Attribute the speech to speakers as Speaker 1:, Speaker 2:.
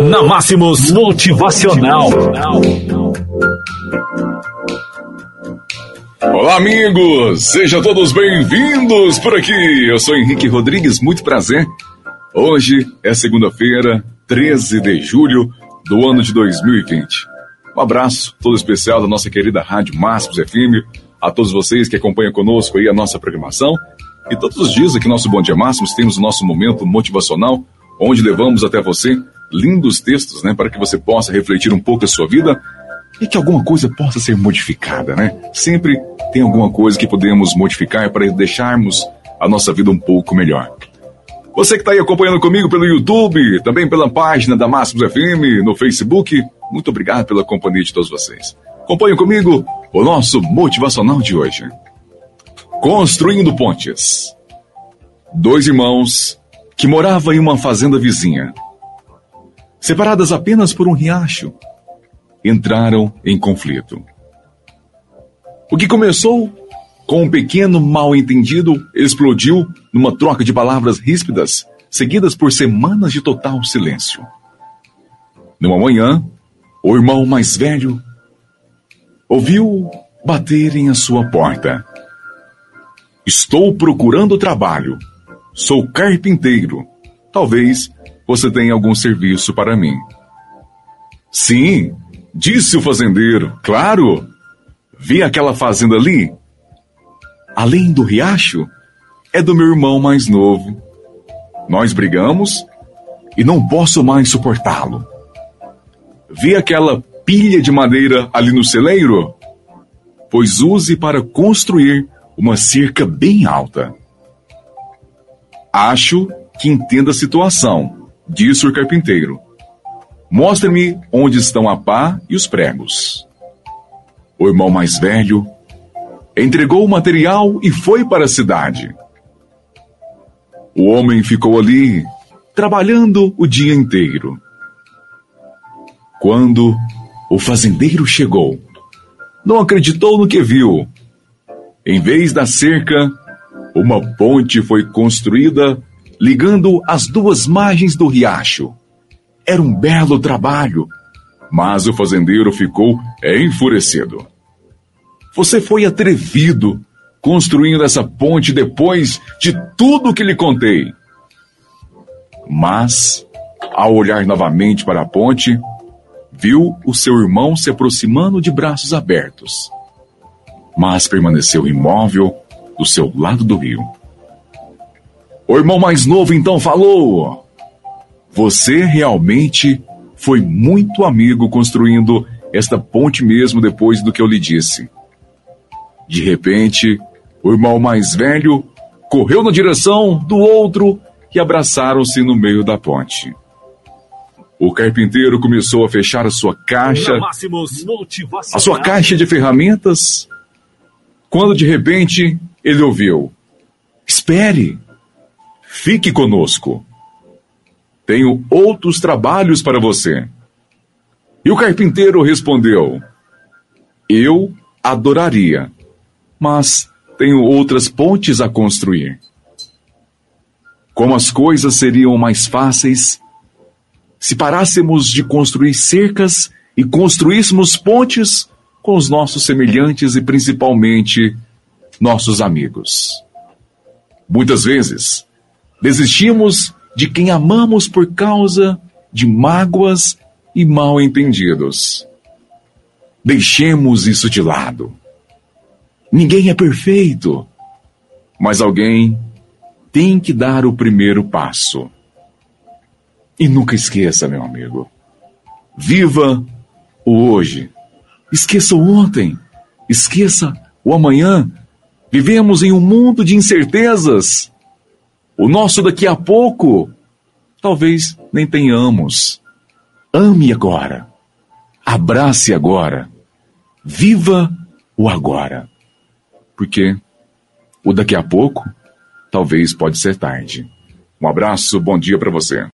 Speaker 1: Na Máximos Motivacional.
Speaker 2: Olá, amigos! Sejam todos bem-vindos por aqui. Eu sou Henrique Rodrigues, muito prazer. Hoje é segunda-feira, 13 de julho do ano de 2020. Um abraço todo especial da nossa querida Rádio Máximos FM, a todos vocês que acompanham conosco aí a nossa programação. E todos os dias aqui no nosso Bom Dia Máximos temos o nosso momento motivacional, onde levamos até você lindos textos, né, para que você possa refletir um pouco a sua vida e que alguma coisa possa ser modificada, né? Sempre tem alguma coisa que podemos modificar para deixarmos a nossa vida um pouco melhor. Você que está aí acompanhando comigo pelo YouTube, também pela página da Máximos FM, no Facebook, muito obrigado pela companhia de todos vocês. Acompanhe comigo o nosso motivacional de hoje. Construindo pontes. Dois irmãos que moravam em uma fazenda vizinha separadas apenas por um riacho, entraram em conflito. O que começou com um pequeno mal-entendido explodiu numa troca de palavras ríspidas, seguidas por semanas de total silêncio. Numa manhã, o irmão mais velho ouviu baterem a sua porta. Estou procurando trabalho. Sou carpinteiro. Talvez você tem algum serviço para mim? Sim, disse o fazendeiro. Claro. Vi aquela fazenda ali? Além do riacho, é do meu irmão mais novo. Nós brigamos e não posso mais suportá-lo. Vi aquela pilha de madeira ali no celeiro? Pois use para construir uma cerca bem alta. Acho que entenda a situação disse o carpinteiro. Mostre-me onde estão a pá e os pregos. O irmão mais velho entregou o material e foi para a cidade. O homem ficou ali, trabalhando o dia inteiro. Quando o fazendeiro chegou, não acreditou no que viu. Em vez da cerca, uma ponte foi construída ligando as duas margens do riacho. Era um belo trabalho, mas o fazendeiro ficou enfurecido. Você foi atrevido construindo essa ponte depois de tudo que lhe contei. Mas, ao olhar novamente para a ponte, viu o seu irmão se aproximando de braços abertos, mas permaneceu imóvel do seu lado do rio. O irmão mais novo então falou: Você realmente foi muito amigo construindo esta ponte mesmo depois do que eu lhe disse. De repente, o irmão mais velho correu na direção do outro e abraçaram-se no meio da ponte. O carpinteiro começou a fechar a sua caixa, a sua caixa de ferramentas, quando de repente ele ouviu: Espere! Fique conosco. Tenho outros trabalhos para você. E o carpinteiro respondeu: Eu adoraria, mas tenho outras pontes a construir. Como as coisas seriam mais fáceis se parássemos de construir cercas e construíssemos pontes com os nossos semelhantes e principalmente nossos amigos. Muitas vezes, Desistimos de quem amamos por causa de mágoas e mal entendidos. Deixemos isso de lado. Ninguém é perfeito, mas alguém tem que dar o primeiro passo. E nunca esqueça, meu amigo. Viva o hoje. Esqueça o ontem. Esqueça o amanhã. Vivemos em um mundo de incertezas. O nosso daqui a pouco, talvez nem tenhamos. Ame agora. Abrace agora. Viva o agora. Porque o daqui a pouco, talvez pode ser tarde. Um abraço, bom dia para você.